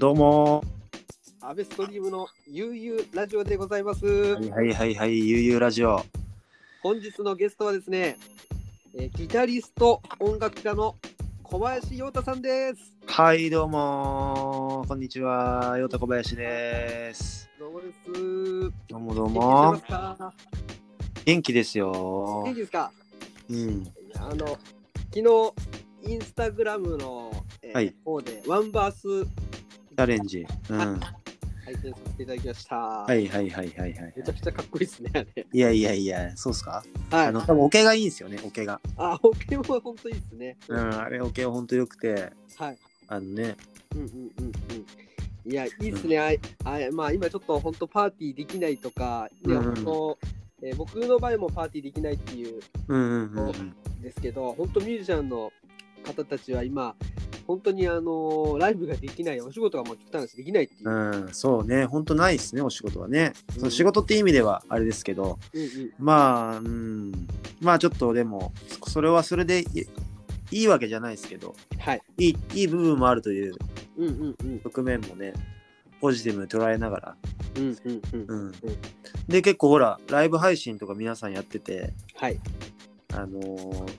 どうも、アベストリームの悠々ラジオでございます。はいはいはいはい、ゆうゆうラジオ。本日のゲストはですね、えーギタリスト、音楽家の小林陽太さんです。はい、どうもこんにちは、ようたこばやしです。どうもです。どうもどう元気してもます。か？元気ですよ元気。ですか？うん。あの、昨日、インスタグラムの、えーはい方でワンバースチャレンジ。うん。は拝見させていただきました。いはいはいはいはいめちゃくちゃかっこいいですね、あれ。いやいやいや、そうっすか？はい。あの、多分オケがいいんですよね、オケが。あ、保険は本当いいですね。うん、あれオケはほんと良くて、はい。あのね、うんうんうんうん。いや、いいですね。あいあいまあ、今ちょっと本当パーティーできないとか、いやうん本当えー僕の場合もパーティーできないっていううんうんうんうん。ですけど、本当ミュージシャンの方たちは今、本当にあのライブができない、お仕事がもう極端な話できないっていう。うん、そうね、ほんとないですね、お仕事はね。うん。その仕事って意味ではあれですけど、うんうん。まあ、うん、まあちょっとでも、それはそれでいいいわけじゃないですけど、はい。いいいい部分もあるという。うんうんうん。側面もね、ポジティブに捉えながら。うんうん。うん。うん、で、結構ほら、ライブ配信とか皆さんやってて、はい。あのー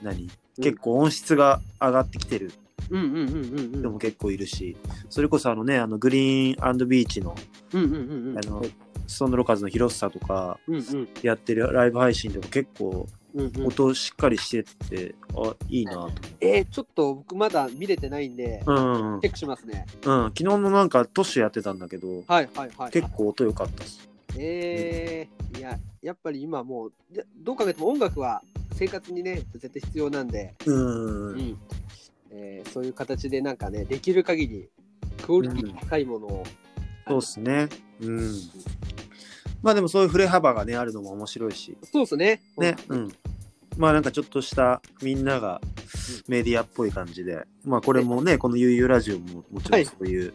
何？結構音質が上がってきてるうんうんうんうんうん。人も結構いるし、それこそあのね、あのグリーンビーチのうんうんうんうん。あのストーンドロカーズの広さとかうんうんやってるライブ配信でも結構うんうん。音しっかりしてて、あ、いいなと。えー、ちょっと僕まだ見れてないんで、うんうんうんチェックしますね。うん、昨日のなんかトッシュやってたんだけど、はいはいはい。結構音良かったっす。えー、いや、やっぱり今もう、どう考えても音楽は生活にね、絶対必要なんで、うん。うんえーそういう形でなんかね、できる限りクオリティ高いものを、そうっすね。うん。まあでもそういう振れ幅がね、あるのも面白いし。そうですね。ね。うん。まあなんかちょっとしたみんながメディアっぽい感じで。まあこれもね、この悠々ラジオももちろんそういう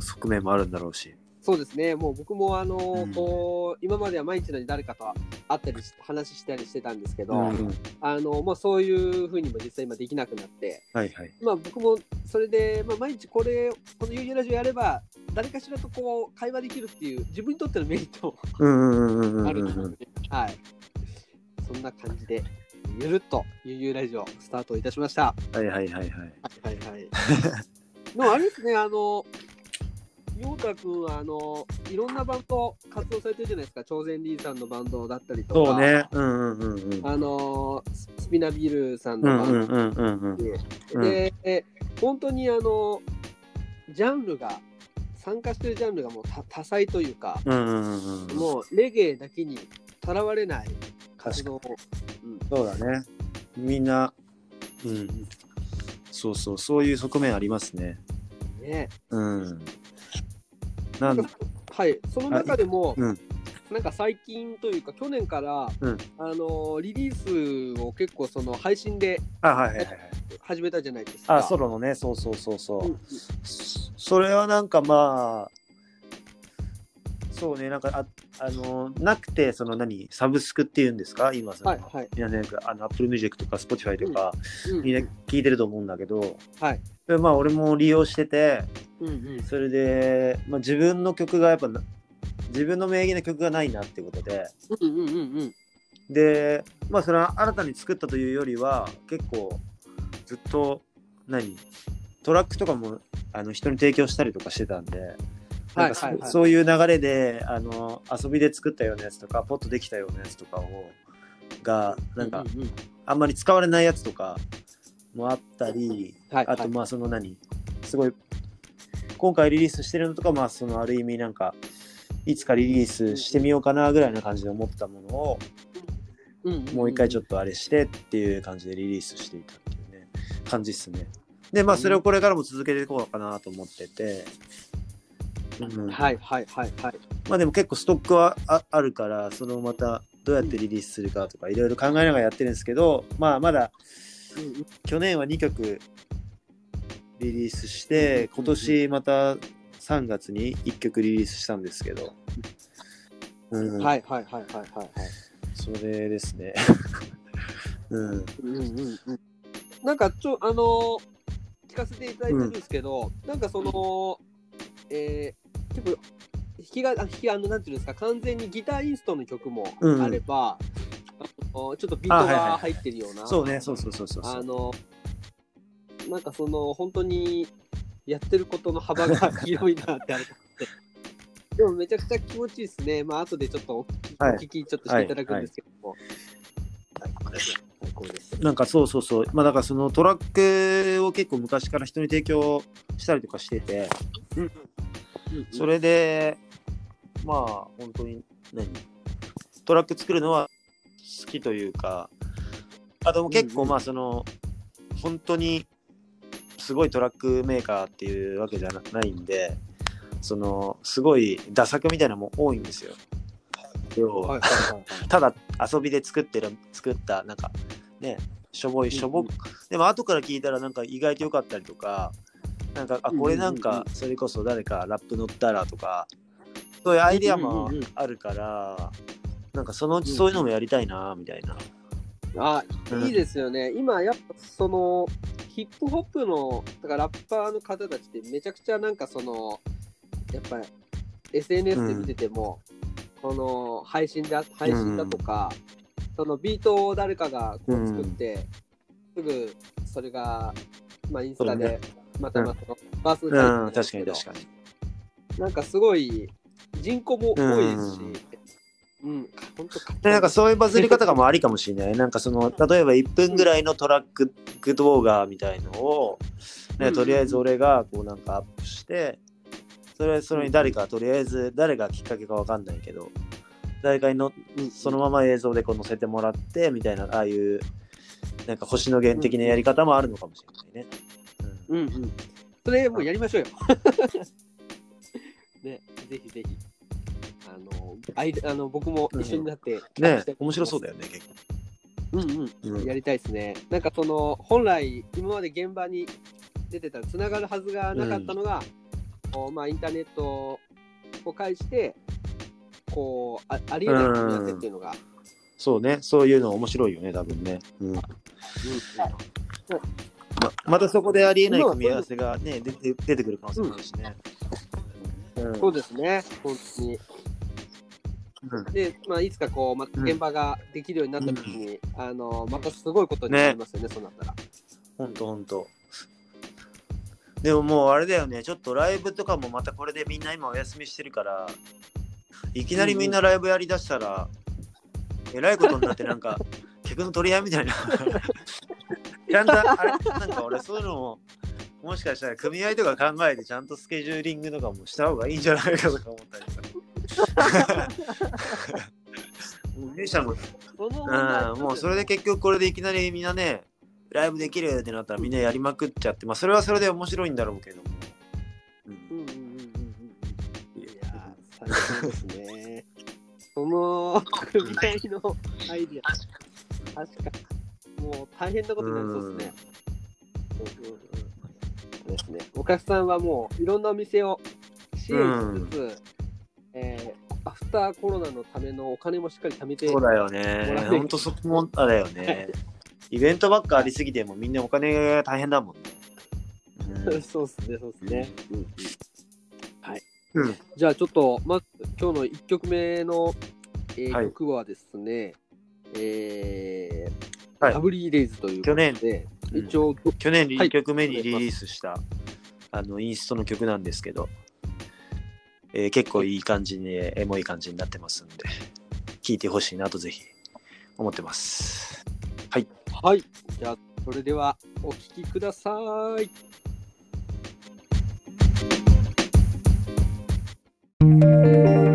側面もあるんだろうし。そうですね。もう僕もあのーうんこう、今までは毎日のように誰かと会ったりし話したりしてたんですけど、うんうんあのまあ、そういうふうにも実際今できなくなって、はいはい。まあ、僕もそれで、まあ、毎日これ、この UU ラジオやれば、誰かしらとこう会話できるっていう、自分にとってのメリットもあ。ると思うので、はい。そんな感じで、ゆるっと UU ラジオスタートいたしました。はいはいはいはい。はいはいはい。でもあれですね、あの、陽太くんは、あの、いろんなバンド活動されてるじゃないですか、超然リーさんのバンドだったりとか、そうね。うんうんうんうん。あの、ススピナビルさんうのバンドんうんうんうんうん。で、本当にあの、ジャンルが、参加してるジャンルがもう多多彩というか、うんうんうんうん。もうレゲエだけにとらわれない活動を、うん、そうだね。みんな、うん。そうそう、そういう側面ありますね。ね。うん。なんはい、その中でも、うんなんか最近というか、去年から、うんあのリリースを結構その配信であ、はいはいはいはい。始めたじゃないですか。あ、ソロのね、そうそうそうそう。うんそれはなんかまあ、そうね、なんか、ああの、なくて、その何、サブスクっていうんですか？今その、はいはい。皆さんあの、Apple Music とか Spotify とか、うんみんな聞いてると思うんだけど、はい。でまあ、俺も利用してて、うんうんそれで、まあ、自分の曲がやっぱな、自分の名義の曲がないなってことで、うんうんうんうん。で、まあ、それは新たに作ったというよりは、結構、ずっと、何トラックとかもあの人に提供したりとかしてたんで、なんかそ,、ういう流れであの遊びで作ったようなやつとか、ポッとできたようなやつとかを、が、なんか、うううん。あんまり使われないやつとかもあったり、はいあと、まあ、その何すごい、今回リリースしてるのとか、まあ、そのある意味なんか、いつかリリースしてみようかなぐらいな感じで思ったものを、うんうんん。もう一回ちょっとあれしてっていう感じでリリースしていたっていうね、感じっすね。で、まあそれをこれからも続けていこうかなと思ってて、うんはいはいはいはい。まあでも結構ストックはああるから、そのまたどうやってリリースするかとかいろいろ考えながらやってるんですけど、まあまだうんうん去年は2曲リリースして、今年また3月に1曲リリースしたんですけど、うん、はいはいはいはいはいはい。それですね。うん。うんうんうん。なんかちょ、あのー企かせていただいてるんですけど、なんかその、えー、結構、弾きが、あ弾きあの、なんていうんですか、完全にギターインストの曲もあれば、あのちょっとビートが入ってるような、そうね、そうそうそうそうそう。あの、なんかその、本当にやってることの幅が 広いなってあれ。でもめちゃくちゃ気持ちいいですね。まあ、後でちょっとお聞き,、はいお聞きちょっとしていただくんですけども。はい、最高です。なんかそうそうそう。まあだからそのトラックを結構昔から人に提供したりとかしてて、うんそれで、まあ本当に何？トラック作るのは好きというか、あとも結構うんうん。まあその、本当にすごいトラックメーカーっていうわけじゃなないんで、そのすごいダ作みたいなのも多いんですよ。要は。はいはいはいはい。ただ遊びで作ってる作ったなんかねしょぼいしょぼ、うんうん。でも後から聞いたらなんか意外と良かったりとかなんかあこれなんうんうん。かそれこそ誰かラップ乗ったらとかそういうアイデアもうんうんうんあるからなんかそのうちそういうのもやりたいなみたいな、あ、うん。いいですよね。今、やっぱその、ヒップホップの、だからラッパーの方たちってめちゃくちゃなんかその、やっぱ SNS で見てても、この配信だ、配信だとか、そのビートを誰かがこう作って、すぐそれが、まあインスタで、またまた。バースうん、確かに確かに。に。なんかすごい人口も多いですし、うん、本当でなんかそういうバズり方がもありかもしれない。なんかその、例えば1分ぐらいのトラック動画みたいのを、ね、うんとりあえず俺がこうなんかアップして、それそれに誰か、とりあえず誰がきっかけかわかんないけど、誰かにのそのまま映像でこう載せてもらってみたいな、ああいう、なんか星野源的なやり方もあるのかもしれないね。うんうん。それもうやりましょうよ。ね、ぜひぜひ。あの、あいあの僕も一緒になって、ね面白そうだよね、結構。うんうん。うんやりたいですね。なんかその、本来、今まで現場に出てたらつながるはずがなかったのが、こうまあ、インターネットを介して、こう、あありえない組み合わせっていうのが、そうね、そういうの面白いよね、多分ね。うんままたそこでありえない組み合わせがね、出て出てくる可能性もあるしね。うん。そうですね、本当に。うん。で、まあ、いつかこう、また現場ができるようになった時に、あの、またすごいことになりますよね、そうなったら。ほんとほんと。でももうあれだよね、ちょっとライブとかもまたこれでみんな今お休みしてるから、いきなりみんなライブやりだしたら、えらいことになってなんか、客の取り合いみたいな。ちゃんと、あれ、なんか俺そういうのも、もしかしたら組合とか考えてちゃんとスケジューリングとかもした方がいいんじゃないかとか思ったりとか。もうミュージシャンもうん、もうそれで結局これでいきなりみんなね、ライブできるってなったらみんなやりまくっちゃって、まあそれはそれで面白いんだろうけども。うんうんうんうんうんうん。いやー、最高ですね。その 組合のアイディア、確かに、もう大変なことになりそうですね。ですね。お客さんはもういろんなお店を支援しつつ、えーアフターコロナのためのお金もしっかり貯めて、そうだよもねら。えほんとそこもあだよね。イベントばっかありすぎてもみんなお金が大変だもんね。う んそうですね、そうですね。はい。うんじゃあちょっと、まず今日の1曲目の、えーはい曲はですね、えーはいラブリーデイズということで、うん一応、去年はい1曲目にリリースした、あのインストの曲なんですけど、えー結構いい感じに、エモい感じになってますんで、聴いてほしいなとぜひ思ってます。はい。じゃあ、それではお聴きください。「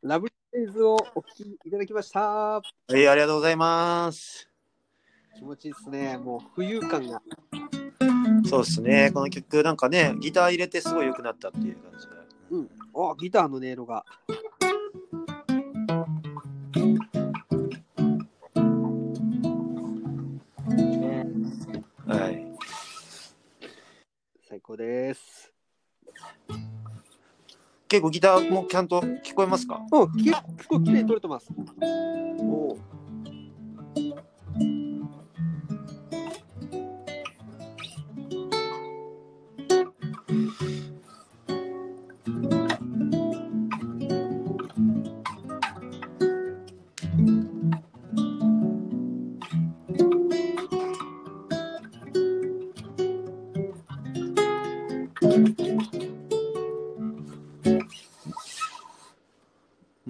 ラブレイズをお聴きいただきました。はい、ありがとうございます。気持ちいいですね。もう浮遊感が。そうですね。この曲なんかね、ギター入れてすごい良くなったっていう感じで。うん。あ、ギターの音色が。ねはい。最高です。結構ギターもちゃんと聞こえますか？うん、結構綺麗に撮れてます。お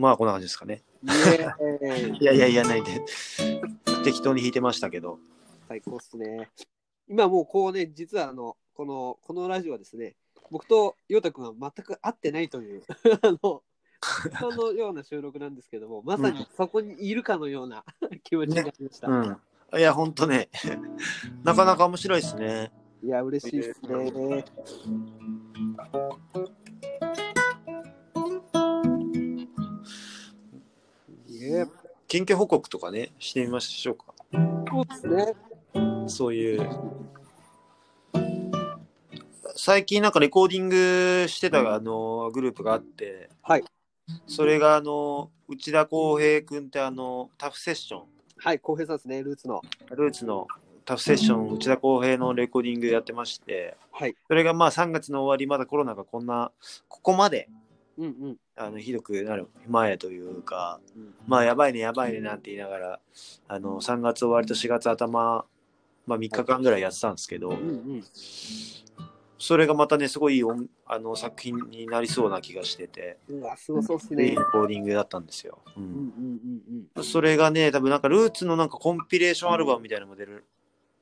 まあ、こんな感じですかね。いやいやいや、ないで。適当に弾いてましたけど。最高っすね。今もうこうね、実はあの、この、このラジオはですね、僕と陽太くんは全く会ってないという、あの、そのような収録なんですけども、まさにそこにいるかのような 気持ちになりました。うん。いや、ほんとね、なかなか面白いですね。いや、嬉しいですね。いえ、近況報告とかね、してみましょうか。そうですね。そういう。最近なんかレコーディングしてたあのグループがあって、はい。それがあの内田康平君ってあのタフセッション、はい、浩平さんですね、ルーツの。ルーツのタフセッション、内田康平のレコーディングやってまして、はい。それがまあ3月の終わり、まだコロナがこんな、ここまでうんうん。あのひどくなる前というか、うんまあやばいねやばいねなんて言いながら、あの3月終わりと4月頭、まあ3日間ぐらいやってたんですけど、うんうん。それがまたね、すごいいい音あの作品になりそうな気がしてて、うわ、すごそうっすねいいレ。コーディングだったんですよ。ううんうんんうんそれがね、多分なんかルーツのなんかコンピレーションアルバムみたいなのも出る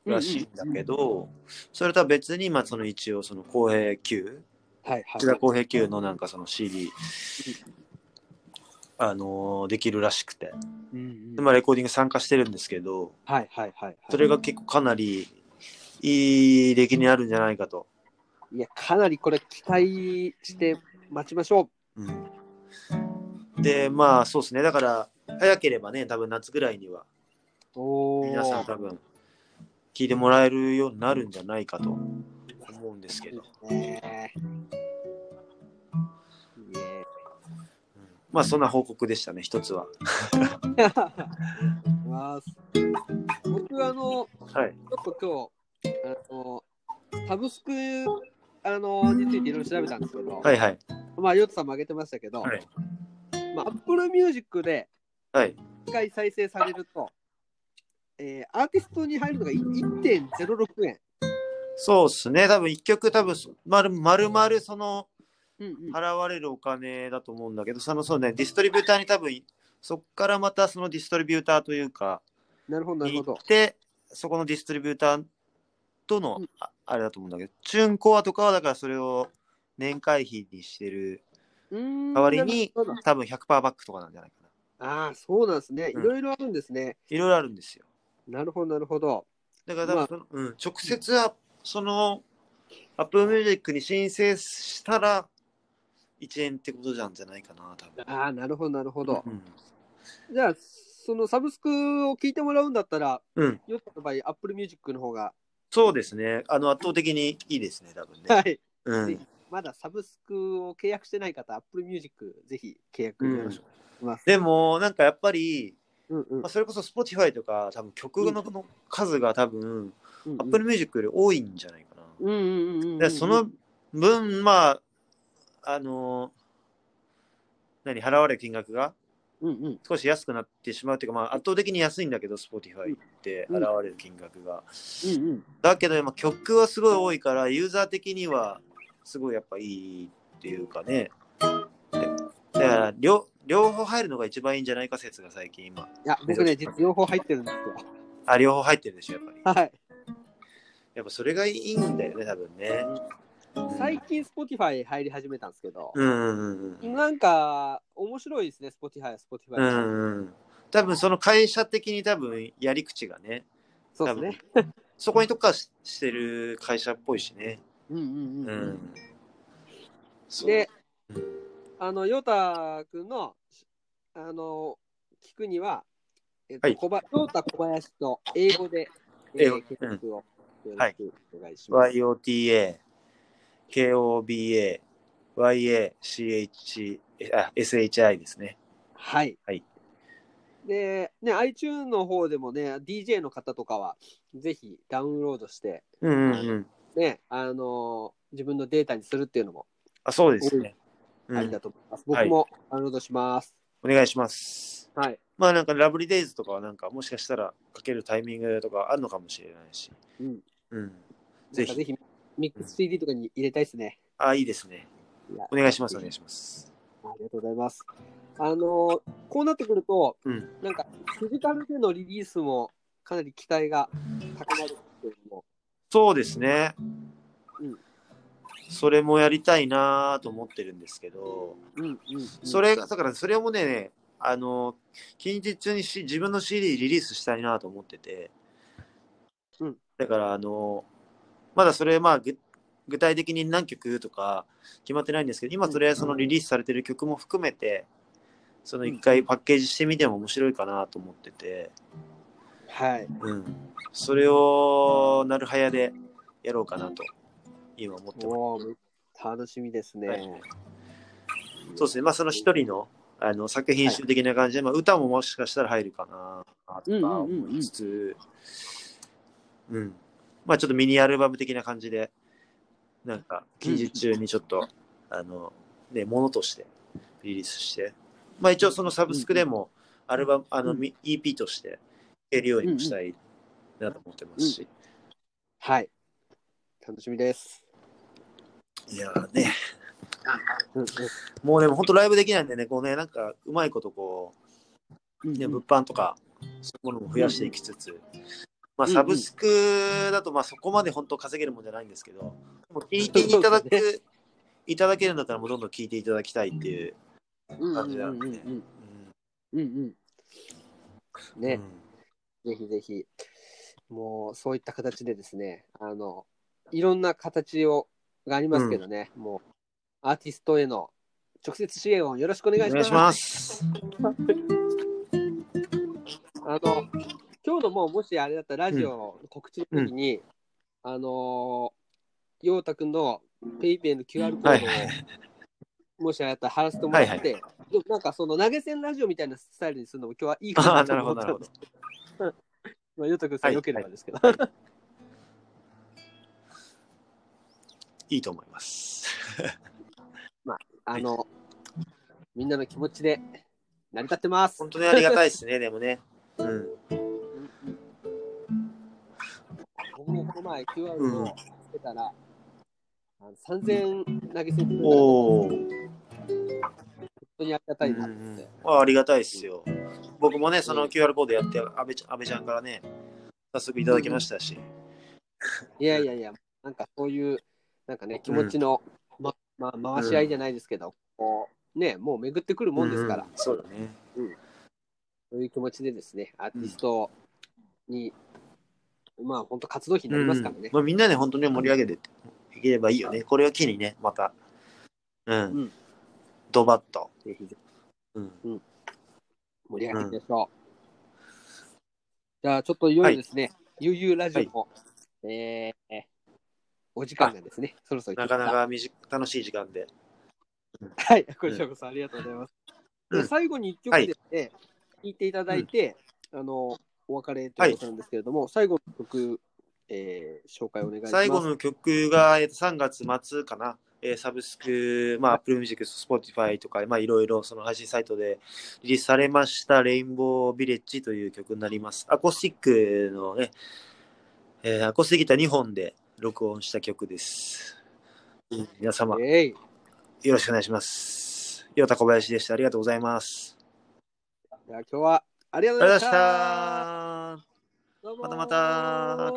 らしいんだけど、それとは別に、まあその一応その公平 Q、はいはい内。田公平 Q のなんかその CD、あのーできるらしくて、うんうんでまあレコーディング参加してるんですけど、はいはいはいはい。それが結構かなりいい出来になるんじゃないかと。いや、かなりこれ期待して待ちましょうん、で、まあそうですね、だから早ければね、多分夏ぐらいにはう。おお。皆さん多分聞いてもらえるようになるんじゃないかと思うんですけど、まあそんな報告でしたね、一つは。まあ、僕あの、はい。ちょっと今日、あの、サブスク、あの、についていろいろ調べたんですけど、はいはい。まあ、ヨットさんも挙げてましたけど、はいまあ、Apple Music ではい。1回再生されると、えーアーティストに入るのが1.06円。そうですね、多分一曲多分まるまるまるその払われるお金だと思うんだけど、そのそうね、ディストリビューターに多分そこからまたそのディストリビューターというか、なるほど、なるにほど行っ。て、そこのディストリビューターとの、うんああれだと思うんだけど、チューンコアとかはだからそれを年会費にしてる代わりに多分100%バックとかなんじゃないかな。ああ、そうなんですね。いうんろいろあるんですね。いろいろあるんですよ。なるほど、なるほど。だから多分うん、直接はその Apple Music に申請したら1円ってことなんじゃないかな、多分。ああ、なるほど、なるほど。うん。じゃあ、そのサブスクを聞いてもらうんだったら、うん、ヨットの場合、Apple Music の方が、そうですね。あの圧倒的にいいですね、多分ね。はい。うん。まだサブスクを契約してない方、Apple Music ぜひ契約お願いします。でも、なんかやっぱり、うんうんまあ、それこそ Spotify とか、多分曲のの数が多分、うんうん Apple Music より多いんじゃないかな。うんうんうんうんその分、まあ、あの何、払われる金額が少し安くなってしまうというか、まあ、圧倒的に安いんだけど、Spotify ってうん払われる金額が。うんうんだけど、まあ、曲はすごい多いから、ユーザー的にはすごいやっぱいいっていうかね。でだから両、両方入るのが一番いいんじゃないか説が最近今。いや、僕ね、実両方入ってるんですよ。あ、両方入ってるでしょ、やっぱり。はい。やっぱそれがいいんだよね、多分ね。最近 Spotify 入り始めたんですけど、うんうんうんなんか面白いですね、Spotify は Spotify うんうんうん。多分その会社的に多分やり口がね。そうですね。そこに特化ししてる会社っぽいしね。うんうんううん。うん。で、うん。あの、ヨタ君の、あの、聞くには、えっと、はい。小ばヨタ小林と英語で、え英語。ー、検索をよろしくお願いします。YOTA KOBA YACH あ SHI ですねはい。はいで、ね、iTunes の方でもね、DJ の方とかは、ぜひダウンロードして、うんうんうんね、あの自分のデータにするっていうのもあそうですね、うんありだと思います。僕もダウンロードします。お願いしますはい。まあなんかラブリーデイズとかはなんかもしかしたらかけるタイミングとかあるのかもしれないしうん。うん。なぜひぜひ、ミックス CD とかに入れたいですね。あいいですね。お願いしますお願いします。ありがとうございます。あのこうなってくると、うん。なんか、フィジカルでのリリースもかなり期待が高まるけれども、そうですね。うん。それもやりたいなと思ってるんですけど、うんうん、うん。それが、だからそれもね、あの、近日中にし自分の CD リリースしたいなと思ってて、うんだから、あの、まだそれ、まあ、ぐ具体的に何曲とか決まってないんですけど、今とりあえずそのリリースされてる曲も含めて、その一回パッケージしてみても面白いかなと思ってて、はい。うん。それを、なるはやでやろうかなと、今思ってます。楽しみですね。はいそうですね、まあその一人のあの作品集的な感じで、まあ、歌ももしかしたら入るかなとか思いつつ、うんまあちょっとミニアルバム的な感じで、なんか近日中にちょっと、あの、ね、ものとしてリリースして、まあ一応そのサブスクでもアルバム、あの、うんみ EP として聴けるようにもしたいなと思ってますし、はい。楽しみです。いやーね、うんうんもうでも本当ライブできないんでね、こうね、なんかうまいことこう、ね、物販とか、そういうものも増やしていきつつ、まあ、うんうんサブスクだと、まあ、そこまで本当稼げるもんじゃないんですけど、もう聞いていただく、いただけるんだったら、もうどんどん聞いていただきたいっていううんうん感じなんで。うんうんうんうんうんうん。ね、うんぜひぜひ、もうそういった形でですね、あの、いろんな形をがありますけどね、もうアーティストへの直接支援をよろしくお願いします。お願いします。あの、今日のもうもしあれだったらラジオの告知の時に、あのー、陽太くんのペイペイの QR コードを、はいはいもしあれだったら貼らせてもらって、でもなんかその投げ銭ラジオみたいなスタイルにするのも今日はいいかああ、なとなるほど、思ったなるほどんで。まあ、陽太くんさんはいよければですけど。いいと思います。あの、みんなの気持ちで成り立ってます。本当にありがたいですね、でもね。うん。僕もこの前 QR をつけたら、あの3000投げ銭するからおお。本当にありがたいなって。あありがたいですよ。僕もね、その QR コードやって、安倍ちゃん安倍ちゃんからね、早速いただきましたし。いやいやいや、なんかそういう、なんかね、気持ちの、ままあ、回し合いじゃないですけど、こう、ね、もう巡ってくるもんですから、うんそうだね。そういう気持ちでですね、アーティストに、まあ、本当活動費になりますからね。うん。まあ、みんなで本当に盛り上げていければいいよね。これを機にね、また、うん、うん。ドバッと。ぜひぜうん、ひ盛り上げていきましょう。じゃあ、ちょっといよいよですね、悠々ラジオも、えーお時間がですね、そろそろなかなか短楽しい時間で。はい、こちらこそありがとうございます。最後に1曲ですね、聴い。ていただいて、あの、お別れということなんですけれども、最後の曲、えー紹介お願いします。最後の曲が、えーと3月末かな。えーサブスク、まあ、Apple Music、Spotify とか、まあ、いろいろその配信サイトでリリースされました、レインボービレッジという曲になります。アコースティックのね、えーアコースティックギター2本で録音した曲です。皆様、よろしくお願いします。岩田小林でした。ありがとうございます。では今日はありがとうございました。またまた。